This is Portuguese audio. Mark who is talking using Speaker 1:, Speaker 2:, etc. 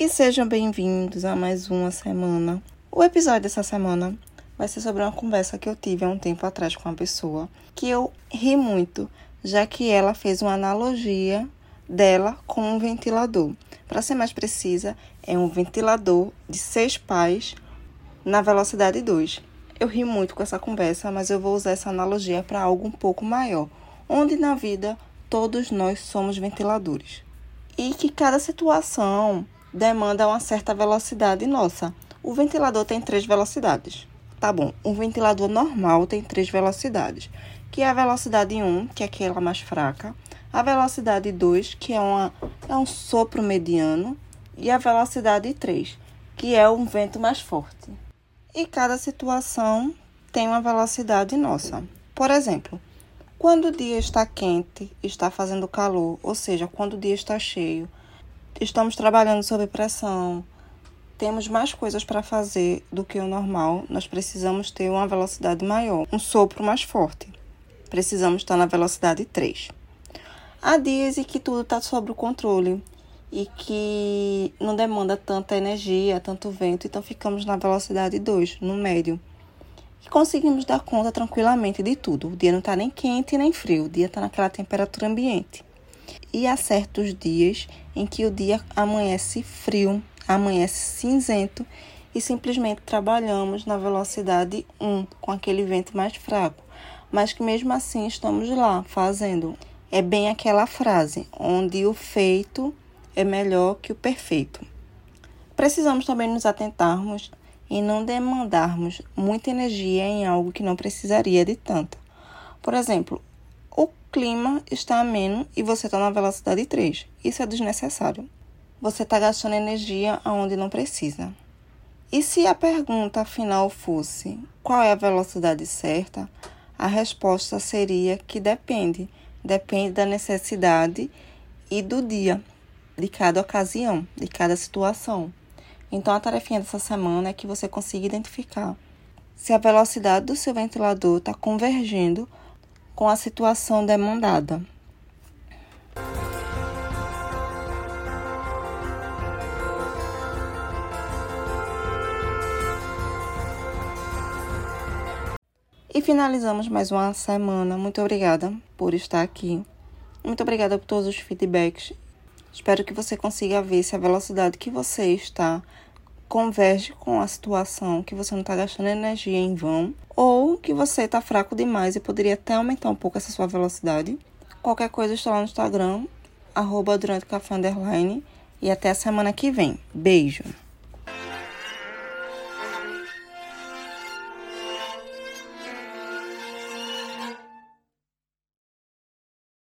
Speaker 1: E sejam bem-vindos a mais uma semana. O episódio dessa semana vai ser sobre uma conversa que eu tive há um tempo atrás com uma pessoa que eu ri muito, já que ela fez uma analogia dela com um ventilador. Para ser mais precisa, é um ventilador de seis pás na velocidade 2. Eu ri muito com essa conversa, mas eu vou usar essa analogia para algo um pouco maior, onde na vida todos nós somos ventiladores. E que cada situação demanda uma certa velocidade nossa. O ventilador tem três velocidades. Tá bom, um ventilador normal tem três velocidades, que é a velocidade 1, que é aquela mais fraca, a velocidade 2, que é, uma, é um sopro mediano, e a velocidade 3, que é um vento mais forte. E cada situação tem uma velocidade nossa. Por exemplo, quando o dia está quente, está fazendo calor, ou seja, quando o dia está cheio, estamos trabalhando sob pressão, temos mais coisas para fazer do que o normal, nós precisamos ter uma velocidade maior, um sopro mais forte. Precisamos estar na velocidade 3. Há dias em que tudo está sob o controle e que não demanda tanta energia, tanto vento, então ficamos na velocidade 2, no médio. E conseguimos dar conta tranquilamente de tudo. O dia não está nem quente nem frio, o dia está naquela temperatura ambiente. E há certos dias em que o dia amanhece frio, amanhece cinzento e simplesmente trabalhamos na velocidade 1, com aquele vento mais fraco, mas que mesmo assim estamos lá fazendo. É bem aquela frase onde o feito é melhor que o perfeito. Precisamos também nos atentarmos e não demandarmos muita energia em algo que não precisaria de tanta. Por exemplo, clima está ameno e você está na velocidade 3. Isso é desnecessário. Você está gastando energia onde não precisa. E se a pergunta final fosse qual é a velocidade certa, a resposta seria que depende. Depende da necessidade e do dia, de cada ocasião, de cada situação. Então, a tarefinha dessa semana é que você consiga identificar se a velocidade do seu ventilador está convergindo com a situação demandada. E finalizamos mais uma semana. Muito obrigada por estar aqui. Muito obrigada por todos os feedbacks. Espero que você consiga ver se a velocidade que você está converge com a situação, que você não está gastando energia em vão, ou que você está fraco demais e poderia até aumentar um pouco essa sua velocidade. Qualquer coisa, estou lá no Instagram, arroba durante café underline, e até a semana que vem. Beijo!